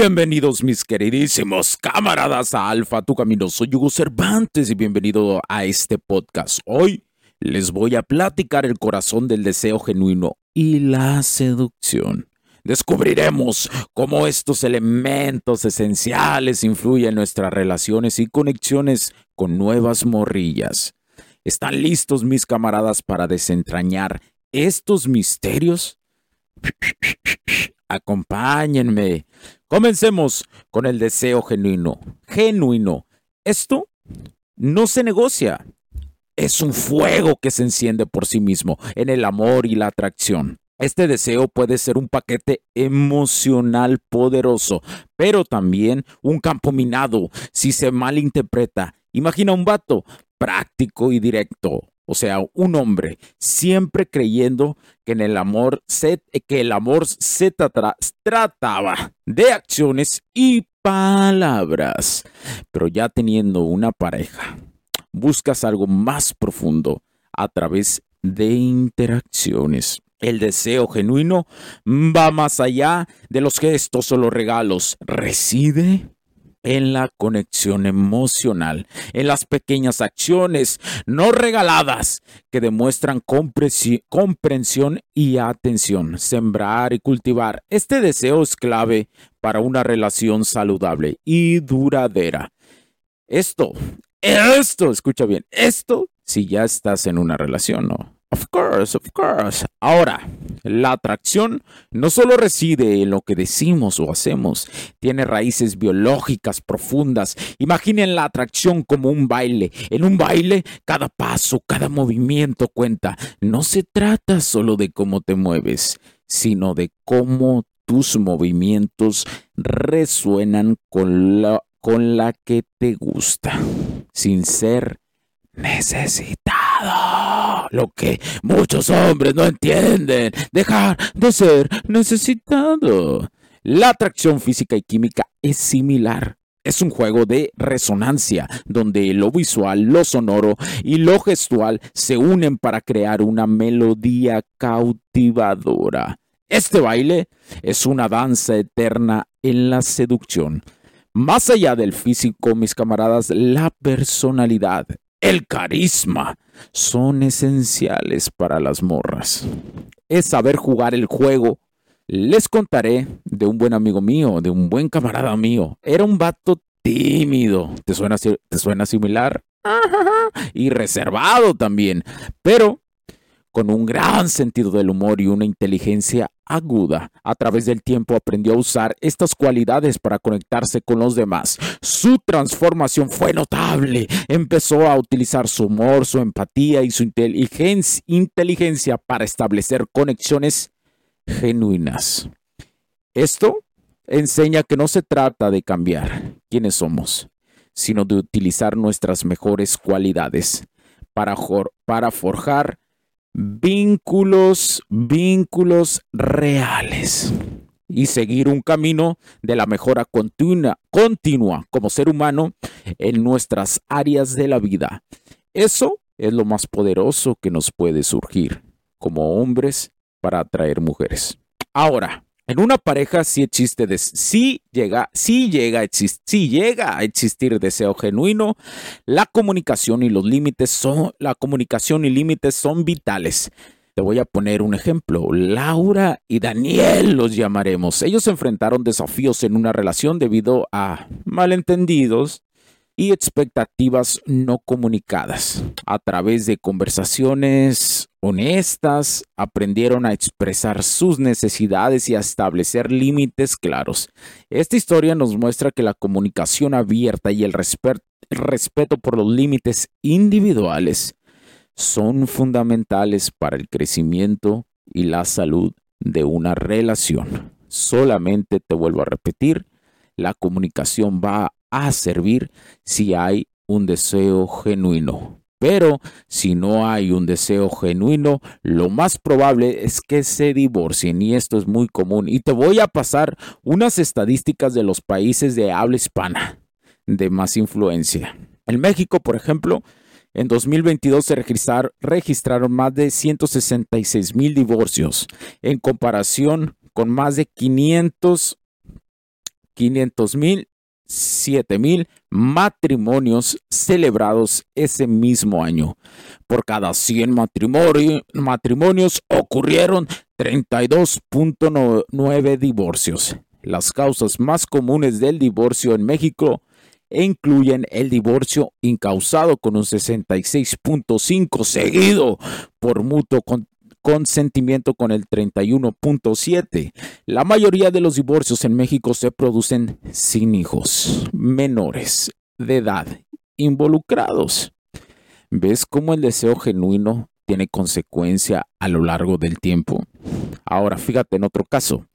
Bienvenidos mis queridísimos camaradas a Alfa Tu Camino. Soy Hugo Cervantes y bienvenido a este podcast. Hoy les voy a platicar el corazón del deseo genuino y la seducción. Descubriremos cómo estos elementos esenciales influyen en nuestras relaciones y conexiones con nuevas morrillas. ¿Están listos mis camaradas para desentrañar estos misterios? Acompáñenme. Comencemos con el deseo genuino. Genuino. Esto no se negocia. Es un fuego que se enciende por sí mismo en el amor y la atracción. Este deseo puede ser un paquete emocional poderoso, pero también un campo minado si se malinterpreta. Imagina un vato práctico y directo, o sea, un hombre, siempre creyendo que en el amor se, que el amor se trataba de acciones y palabras. Pero ya teniendo una pareja, buscas algo más profundo a través de interacciones. El deseo genuino va más allá de los gestos o los regalos. Reside en la conexión emocional, en las pequeñas acciones no regaladas que demuestran comprensión y atención, sembrar y cultivar. Este deseo es clave para una relación saludable y duradera. Esto, esto, escucha bien, esto si ya estás en una relación, ¿no? Of course, of course. Ahora, la atracción no solo reside en lo que decimos o hacemos, tiene raíces biológicas profundas. Imaginen la atracción como un baile. En un baile, cada paso, cada movimiento cuenta. No se trata solo de cómo te mueves, sino de cómo tus movimientos resuenan con la, con la que te gusta, sin ser necesitado. Lo que muchos hombres no entienden. Dejar de ser necesitado. La atracción física y química es similar. Es un juego de resonancia, donde lo visual, lo sonoro y lo gestual se unen para crear una melodía cautivadora. Este baile es una danza eterna en la seducción. Más allá del físico, mis camaradas, la personalidad, el carisma son esenciales para las morras. Es saber jugar el juego. Les contaré de un buen amigo mío, de un buen camarada mío. Era un vato tímido. ¿Te suena, te suena similar? Y reservado también. Pero con un gran sentido del humor y una inteligencia aguda. A través del tiempo aprendió a usar estas cualidades para conectarse con los demás. Su transformación fue notable. Empezó a utilizar su humor, su empatía y su inteligencia para establecer conexiones genuinas. Esto enseña que no se trata de cambiar quiénes somos, sino de utilizar nuestras mejores cualidades para, forjar vínculos, vínculos reales y seguir un camino de la mejora continua, continua como ser humano en nuestras áreas de la vida. Eso es lo más poderoso que nos puede surgir como hombres para atraer mujeres. Ahora, En una pareja sí existe, llega, llega, llega a existir deseo genuino. La comunicación y los límites son, la comunicación y límites son vitales. Te voy a poner un ejemplo. Laura y Daniel los llamaremos. Ellos enfrentaron desafíos en una relación debido a malentendidos, y expectativas no comunicadas. A través de conversaciones honestas, aprendieron a expresar sus necesidades y a establecer límites claros. Esta historia nos muestra que la comunicación abierta y el, respeto por los límites individuales son fundamentales para el crecimiento y la salud de una relación. Solamente te vuelvo a repetir, la comunicación va a servir si hay un deseo genuino. Pero si no hay un deseo genuino, lo más probable es que se divorcien y esto es muy común. Y te voy a pasar unas estadísticas de los países de habla hispana de más influencia. En México, por ejemplo, en 2022 se registraron más de 166 mil divorcios en comparación con más de 500 mil 7.000 matrimonios celebrados ese mismo año. Por cada 100 matrimonios ocurrieron 32.9 divorcios. Las causas más comunes del divorcio en México incluyen el divorcio incausado con un 66.5 seguido por mutuo consentimiento con el 31.7. La mayoría de los divorcios en México se producen sin hijos menores de edad involucrados. ¿Ves cómo el deseo genuino tiene consecuencia a lo largo del tiempo? Ahora, fíjate en otro caso.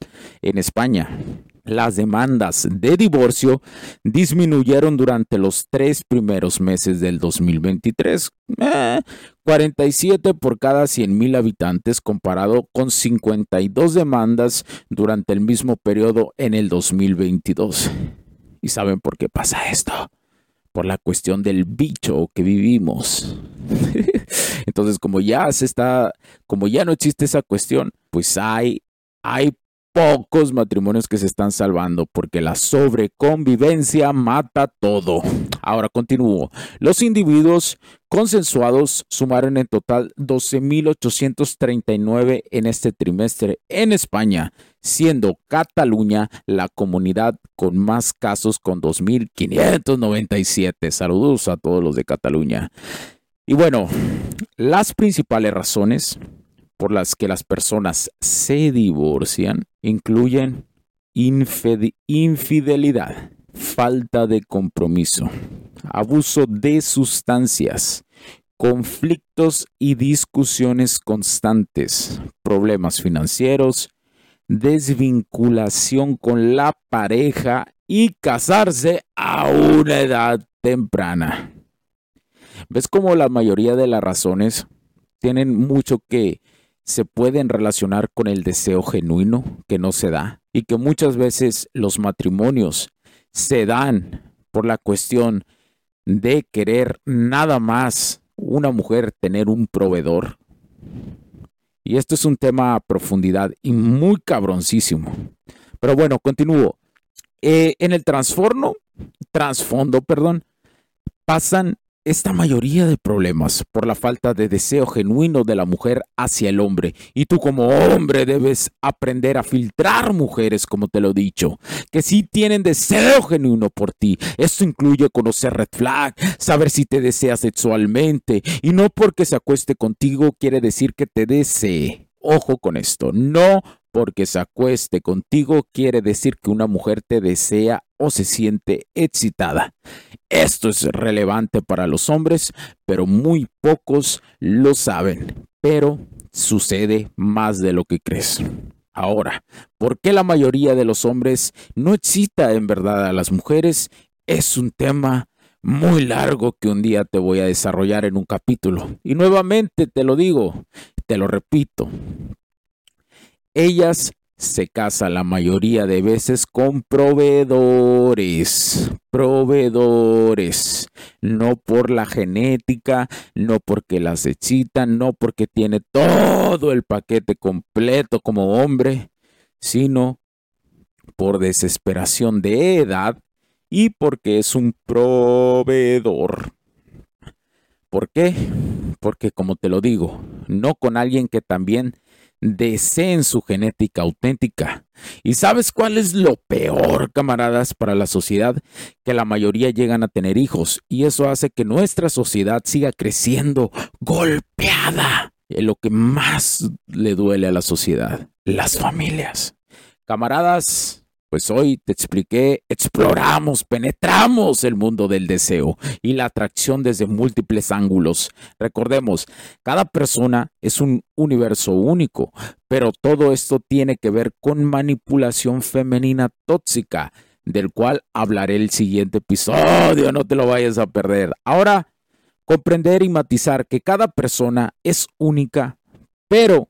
En España, las demandas de divorcio disminuyeron durante los tres primeros meses del 2023, 47 eh, por cada 100 mil habitantes comparado con 52 demandas durante el mismo periodo en el 2022. ¿Y saben por qué pasa esto? Por la cuestión del bicho que vivimos. Entonces, como ya se está, como ya no existe esa cuestión, pues hay, hay pocos matrimonios que se están salvando porque la sobreconvivencia mata todo. Ahora continúo. Los individuos consensuados sumaron en total 12.839 en este trimestre en España, siendo Cataluña la comunidad con más casos con 2.597. Saludos a todos los de Cataluña. Y bueno, las principales razones por las que las personas se divorcian incluyen infidelidad, falta de compromiso, abuso de sustancias, conflictos y discusiones constantes, problemas financieros, desvinculación con la pareja y casarse a una edad temprana. ¿Ves cómo la mayoría de las razones tienen mucho que se pueden relacionar con el deseo genuino que no se da y que muchas veces los matrimonios se dan por la cuestión de querer nada más una mujer tener un proveedor. Y esto es un tema a profundidad y muy cabroncísimo. Pero bueno, continúo. Eh, en el transformo, trasfondo, perdón, pasan esta mayoría de problemas por la falta de deseo genuino de la mujer hacia el hombre. Y tú como hombre debes aprender a filtrar mujeres, como te lo he dicho, que sí tienen deseo genuino por ti. Esto incluye conocer red flag, saber si te desea sexualmente. Y no porque se acueste contigo quiere decir que te desee. Ojo con esto, no porque se acueste contigo quiere decir que una mujer te desea o se siente excitada. Esto es relevante para los hombres, pero muy pocos lo saben. Pero sucede más de lo que crees. Ahora, ¿por qué la mayoría de los hombres no excita en verdad a las mujeres? Es un tema muy largo que un día te voy a desarrollar en un capítulo. Y nuevamente te lo digo, te lo repito, ellas se casan la mayoría de veces con proveedores, proveedores, no por la genética, no porque las excitan, no porque tiene todo el paquete completo como hombre, sino por desesperación de edad y porque es un proveedor. ¿Por qué? Porque como te lo digo, no con alguien que también deseen su genética auténtica. ¿Y sabes cuál es lo peor, camaradas, para la sociedad? Que la mayoría llegan a tener hijos y eso hace que nuestra sociedad siga creciendo golpeada. Lo que más le duele a la sociedad, las familias. Camaradas, pues hoy te expliqué, exploramos, penetramos el mundo del deseo y la atracción desde múltiples ángulos. Recordemos, cada persona es un universo único, pero todo esto tiene que ver con manipulación femenina tóxica, del cual hablaré el siguiente episodio, no te lo vayas a perder. Ahora, comprender y matizar que cada persona es única, pero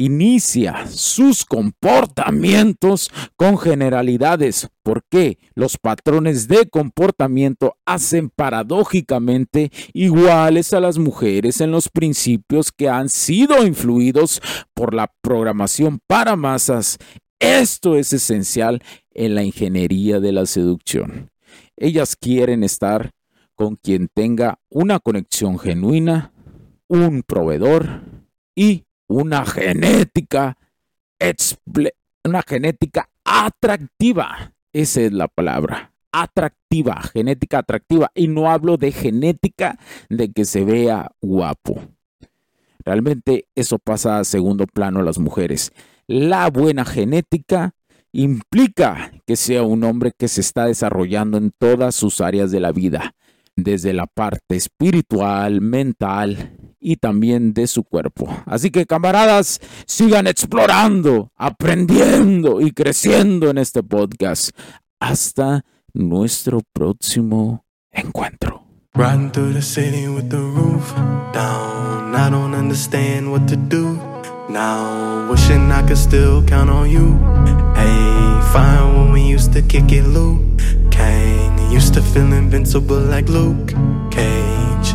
inicia sus comportamientos con generalidades. porque Los patrones de comportamiento hacen paradójicamente iguales a las mujeres en los principios que han sido influidos por la programación para masas. Esto es esencial en la ingeniería de la seducción. Ellas quieren estar con quien tenga una conexión genuina, un proveedor y una genética, una genética atractiva. Esa es la palabra. Atractiva, genética atractiva. Y no hablo de genética de que se vea guapo. Realmente eso pasa a segundo plano a las mujeres. La buena genética implica que sea un hombre que se está desarrollando en todas sus áreas de la vida, desde la parte espiritual, mental y también de su cuerpo. Así que camaradas, sigan explorando, aprendiendo y creciendo en este podcast. Hasta nuestro próximo encuentro. Riding through the city with the roof down. I don't understand what to do. Now, wishing I could still count on you. Hey, fine when we used to kick it, Luke. Kane used to feel invincible like Luke Cage.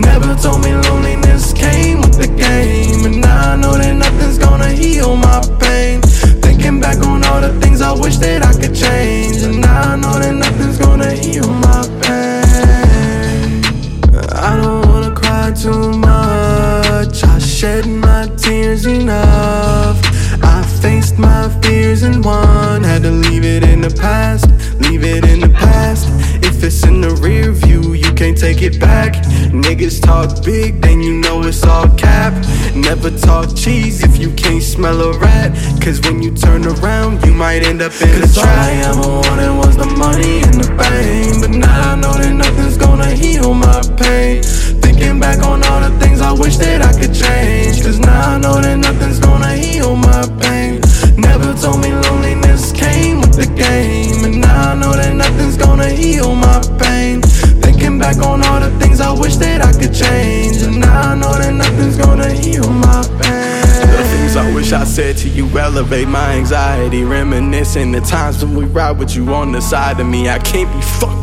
Never told me loneliness came with the game. And now I know that nothing's gonna heal my pain. Thinking back on all the things I wish that I could change. And now I know that nothing's gonna heal my pain. I don't wanna cry too much. I shed my tears enough. I faced my fears and won. Had to leave it in the past, leave it in the past. If it's in the rear view, you can't take it back. Niggas talk big, then you know it's all cap. Never talk cheese if you can't smell a rat. Cause when you turn around, you might end up in Cause a trap all I ever wanted was the money and the fame. But now I know that nothing's gonna heal my pain. Thinking back on all the things I wish that I elevate my anxiety Reminiscing the times when we ride with you on the side of me. I can't be fucked